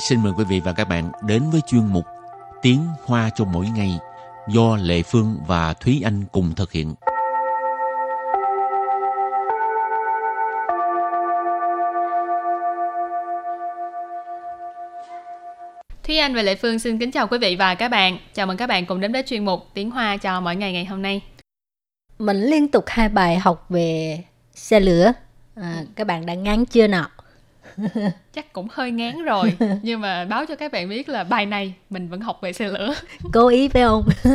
xin mời quý vị và các bạn đến với chuyên mục Tiếng Hoa cho mỗi ngày do Lệ Phương và Thúy Anh cùng thực hiện. Thúy Anh và Lệ Phương xin kính chào quý vị và các bạn. Chào mừng các bạn cùng đến với chuyên mục Tiếng Hoa cho mỗi ngày ngày hôm nay. Mình liên tục hai bài học về xe lửa. À, các bạn đã ngán chưa nào? chắc cũng hơi ngán rồi nhưng mà báo cho các bạn biết là bài này mình vẫn học về xe lửa. Cố ý phải không?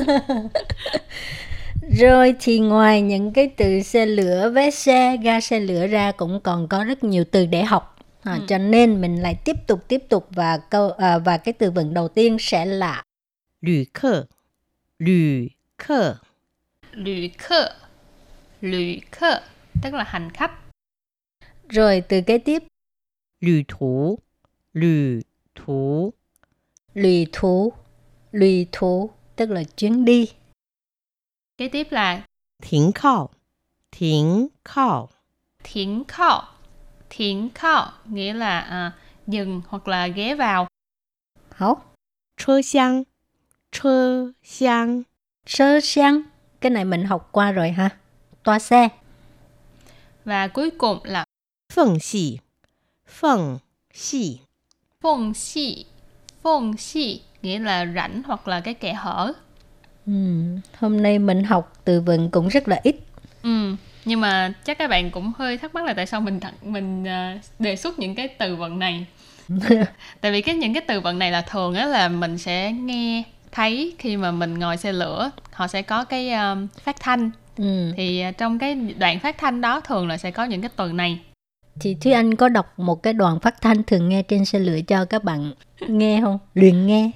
Rồi thì ngoài những cái từ xe lửa vé xe ga xe lửa ra cũng còn có rất nhiều từ để học. À, ừ. cho nên mình lại tiếp tục tiếp tục và câu à, và cái từ vựng đầu tiên sẽ là lữ khơ. Lữ khơ. Lữ khơ. Lữ khơ tức là hành khách. Rồi từ kế tiếp. lữ thú lữ thú lữ thú lữ thú tức là chuyến đi. Kế tiếp là 停靠停靠停靠 thiện khao nghĩa là à, dừng hoặc là ghé vào. Hảo. Chơ xiang. Chơ xiang. Chơ xiang. Cái này mình học qua rồi ha. Toa xe. Và cuối cùng là phần xì. Phần xì. Phần xì. Phần xì nghĩa là rãnh hoặc là cái kẽ hở. Ừ, hôm nay mình học từ vựng cũng rất là ít. Ừ, nhưng mà chắc các bạn cũng hơi thắc mắc là tại sao mình mình uh, đề xuất những cái từ vựng này tại vì cái những cái từ vựng này là thường á là mình sẽ nghe thấy khi mà mình ngồi xe lửa họ sẽ có cái um, phát thanh ừ. thì uh, trong cái đoạn phát thanh đó thường là sẽ có những cái từ này thì Thúy Anh có đọc một cái đoạn phát thanh thường nghe trên xe lửa cho các bạn nghe không? Luyện nghe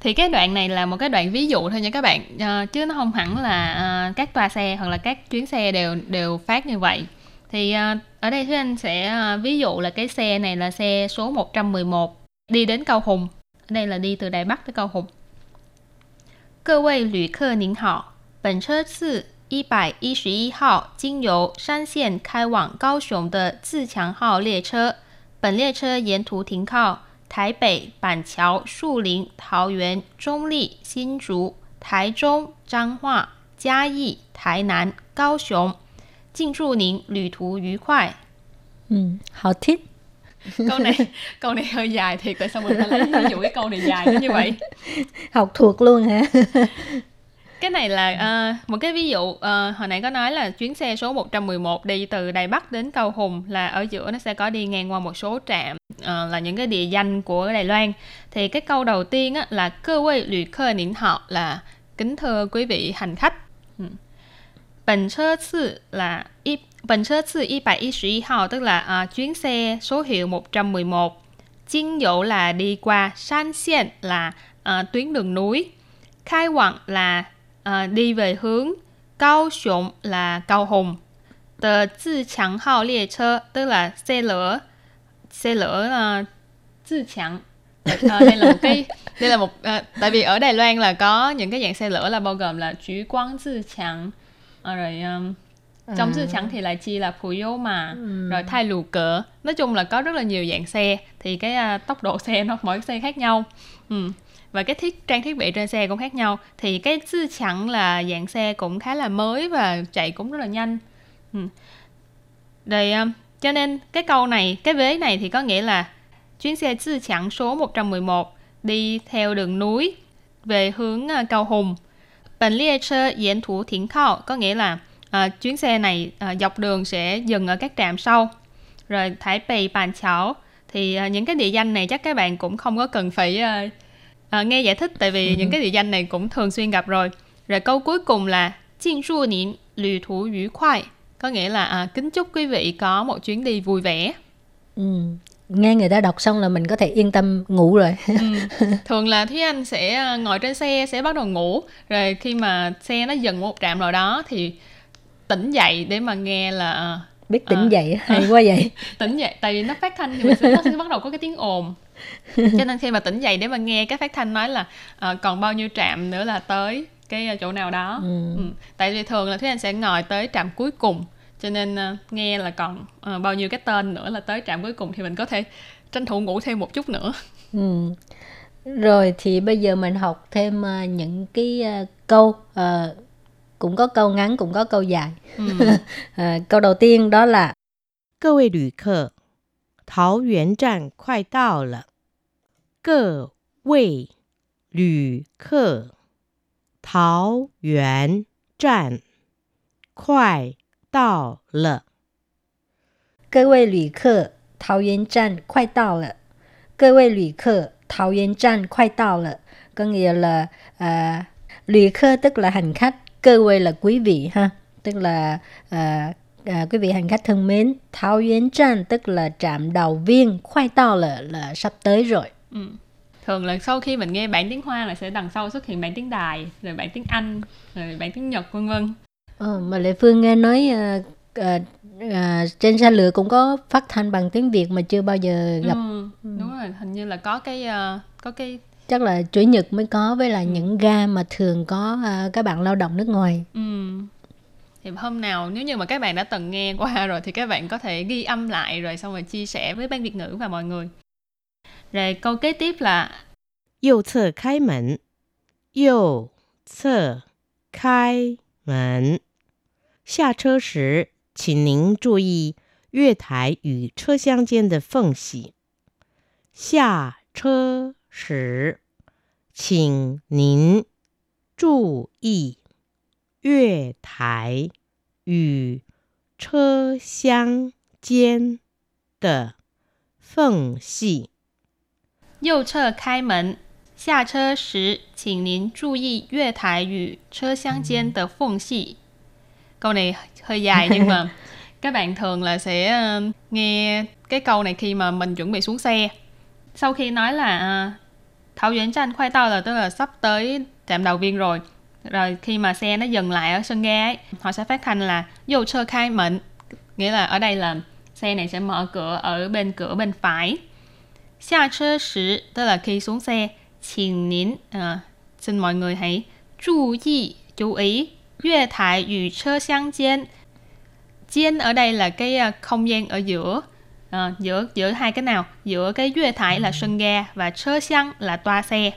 thì cái đoạn này là một cái đoạn ví dụ thôi nha các bạn uh, chứ nó không hẳn là uh, các toa xe hoặc là các chuyến xe đều đều phát như vậy thì uh, ở đây Thúy Anh sẽ uh, ví dụ là cái xe này là xe số 111 đi đến Cao Hùng ở đây là đi từ Đài Bắc tới Cao Hùng 各位旅客您好，本车是 一百一十一号经由山线开往高雄的自强号列车，本列车沿途停靠台北、板桥、树林、桃园、中立、新竹、台中、彰化、嘉义、台南、高雄。敬祝您旅途愉快。嗯，好听。教你教你去踢，但系问题咧，你以为教你踢，因为学脱窿啊。Cái này là uh, một cái ví dụ uh, hồi nãy có nói là chuyến xe số 111 đi từ Đài Bắc đến Cầu Hùng là ở giữa nó sẽ có đi ngang qua một số trạm uh, là những cái địa danh của Đài Loan. Thì cái câu đầu tiên á, là cơ quay lữ khơ nín họ là kính thưa quý vị hành khách. Ừ. Bần sơ sư là y, Bần sơ sư 111号 tức là uh, chuyến xe số hiệu 111 Chính dụ là đi qua San Xian là uh, tuyến đường núi. Khai quặng là uh, đi về hướng Cao 雄 là Cao Hùng. Tờ Zhi Chang Hao Lie Chơ tức là xe lửa xe lửa uh, Zhi Chang uh, đây là một cái đây là một uh, tại vì ở Đài Loan là có những cái dạng xe lửa là bao gồm là Chú Quang Zhi Chang uh, rồi um, trong à. Chang thì lại chia là Phú Yếu mà ừ. rồi Thai Lù Cỡ nói chung là có rất là nhiều dạng xe thì cái uh, tốc độ xe nó mỗi xe khác nhau ừ và cái thiết trang thiết bị trên xe cũng khác nhau. Thì cái sư chẳng là dạng xe cũng khá là mới và chạy cũng rất là nhanh. Ừ. Rồi, um, cho nên cái câu này cái vế này thì có nghĩa là chuyến xe sư chẳng số 111 đi theo đường núi về hướng uh, Cao Hùng. Bản lia chơ diễn thủ thiển khao có nghĩa là uh, chuyến xe này uh, dọc đường sẽ dừng ở các trạm sau. Rồi Thái Bì Bàn Chảo thì uh, những cái địa danh này chắc các bạn cũng không có cần phải uh, à, nghe giải thích tại vì ừ. những cái địa danh này cũng thường xuyên gặp rồi. Rồi câu cuối cùng là Jin chu niệm yu khoai. Có nghĩa là à, kính chúc quý vị có một chuyến đi vui vẻ. Ừ. nghe người ta đọc xong là mình có thể yên tâm ngủ rồi. Ừ. thường là thúy anh sẽ à, ngồi trên xe sẽ bắt đầu ngủ. Rồi khi mà xe nó dừng một trạm nào đó thì tỉnh dậy để mà nghe là à, biết tỉnh à, dậy hay quá vậy. Tỉnh dậy tại vì nó phát thanh thì mình sẽ, nó sẽ bắt đầu có cái tiếng ồn cho nên khi mà tỉnh dậy để mà nghe cái phát thanh nói là uh, còn bao nhiêu trạm nữa là tới cái chỗ nào đó ừ. Ừ. tại vì thường là thúy anh sẽ ngồi tới trạm cuối cùng cho nên uh, nghe là còn uh, bao nhiêu cái tên nữa là tới trạm cuối cùng thì mình có thể tranh thủ ngủ thêm một chút nữa Ừ. Rồi thì bây giờ mình học thêm ờ, những cái ờ, câu ờ, cũng có câu ngắn cũng có câu dài. ừ. Ờ, câu đầu tiên đó là 各位旅客，桃园站快到了。 各位旅客，桃园站快到了。各位旅客，桃园站快到了。各位旅客，桃园站快到了。Có nghĩa là à, lì khơ tức là hành khách, cơ quê là quý vị ha, tức là à, à, quý vị hành khách thân mến. Thảo Yến Tràn tức là trạm đầu viên, khoai tao là là sắp tới rồi. Ừ. thường là sau khi mình nghe bản tiếng hoa là sẽ đằng sau xuất hiện bản tiếng đài rồi bản tiếng anh rồi bản tiếng nhật vân vân Ờ, mà Lệ Phương nghe nói à, à, à, trên xe lửa cũng có phát thanh bằng tiếng Việt mà chưa bao giờ gặp. ừ. đúng rồi hình như là có cái ờ, có cái Chắc là Chủ nhật mới có với là những ga mà thường có à, các bạn lao động nước ngoài. Ừ. Thì hôm nào nếu như mà các bạn đã từng nghe qua rồi thì các bạn có thể ghi âm lại rồi xong rồi chia sẻ với ban Việt ngữ và mọi người. Rồi câu kế tiếp là 右侧开门，右侧开门。下车时，请您注意月台与车厢间的缝隙。下车时，请您注意月台与车厢间的缝隙。 右侧开门，下车时请您注意月台与车厢间的缝隙. Câu này hơi dài nhưng mà các bạn thường là sẽ ờ, nghe cái câu này khi mà mình chuẩn bị xuống xe. Sau khi nói là à, Thảo Duyễn Tranh khoai tao là tức là sắp tới trạm đầu viên rồi. Rồi khi mà xe nó dừng lại ở sân ga ấy, họ sẽ phát thanh là dầu chơ khai mệnh. Nghĩa là ở đây là xe này sẽ mở cửa ở bên cửa bên phải. Xa chơ sử tức là khi xuống xe, xin nín, à, xin mọi người hãy chú ý, chú ý, yue thải yu chơ xiang gian. Gian ở đây là cái à, không gian ở giữa, à, giữa giữa hai cái nào, giữa cái yue thải là sân ga và chơ xiang là toa xe.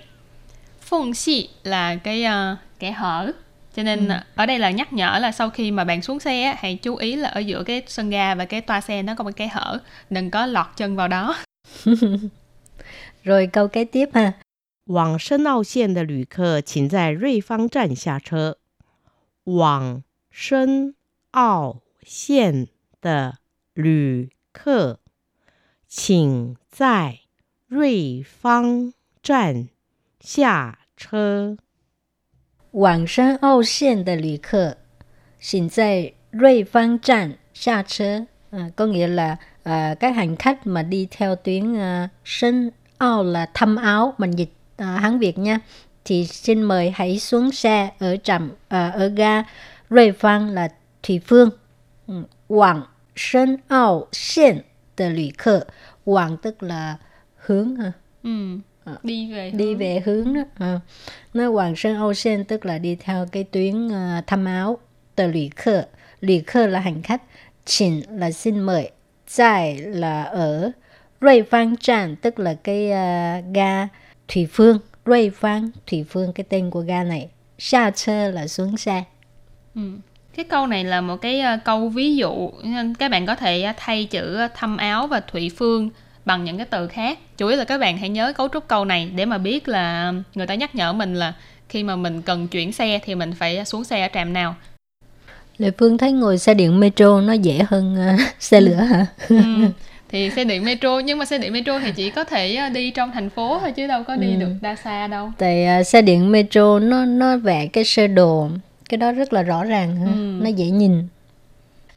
Phong xi là cái à, kẻ hở. Cho nên à, ở đây là nhắc nhở là sau khi mà bạn xuống xe hãy chú ý là ở giữa cái sân ga và cái toa xe nó có một cái hở, đừng có lọt chân vào đó. 哼哼哼往深澳线的旅客请在瑞芳站下车。往深澳线的旅客请在瑞芳站下车。往深澳线的旅客请在瑞芳站下车。À, có nghĩa là à, các hành khách mà đi theo tuyến à, Sơn Âu là thăm áo, mình dịch à, Hán Việt nha. Thì xin mời hãy xuống xe ở trạm à, ở ga 瑞 Văn là Thủy Phương. Ừ. Quảng Sơn Âu Xuyên de lữ 客 Quảng tức là hướng ha. Ừ. Ờ. Đi về đi hướng. về hướng đó à. nó Hoàng Sơn Âu Sen tức là đi theo cái tuyến uh, thăm áo tờ lũy khơ lũy khơ là hành khách xin là xin mời tại là ở 瑞 Văn Tràn tức là cái uh, ga Thủy Phương 瑞 Văn Thủy Phương cái tên của ga này xa chơ là xuống xe Ừ. Cái câu này là một cái uh, câu ví dụ nên các bạn có thể uh, thay chữ thăm áo và thủy phương bằng những cái từ khác. Chủ yếu là các bạn hãy nhớ cấu trúc câu này để mà biết là người ta nhắc nhở mình là khi mà mình cần chuyển xe thì mình phải xuống xe ở trạm nào. Lệ Phương thấy ngồi xe điện metro nó dễ hơn uh, xe lửa hả Ừ. Thì xe điện metro nhưng mà xe điện metro thì chỉ có thể ờ, đi trong thành phố thôi chứ đâu có đi được đa xa đâu. tại à, xe điện metro nó nó vẽ cái sơ đồ cái đó rất là rõ ràng ha. Ừ. nó dễ nhìn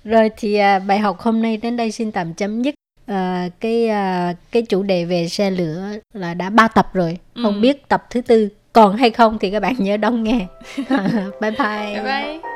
rồi thì à, bài học hôm nay đến đây xin tạm chấm dứt à, cái à, cái chủ đề về xe lửa là đã ba tập rồi không Ừ. biết tập thứ tư còn hay không thì các bạn nhớ đón nghe bye bye Bye bye.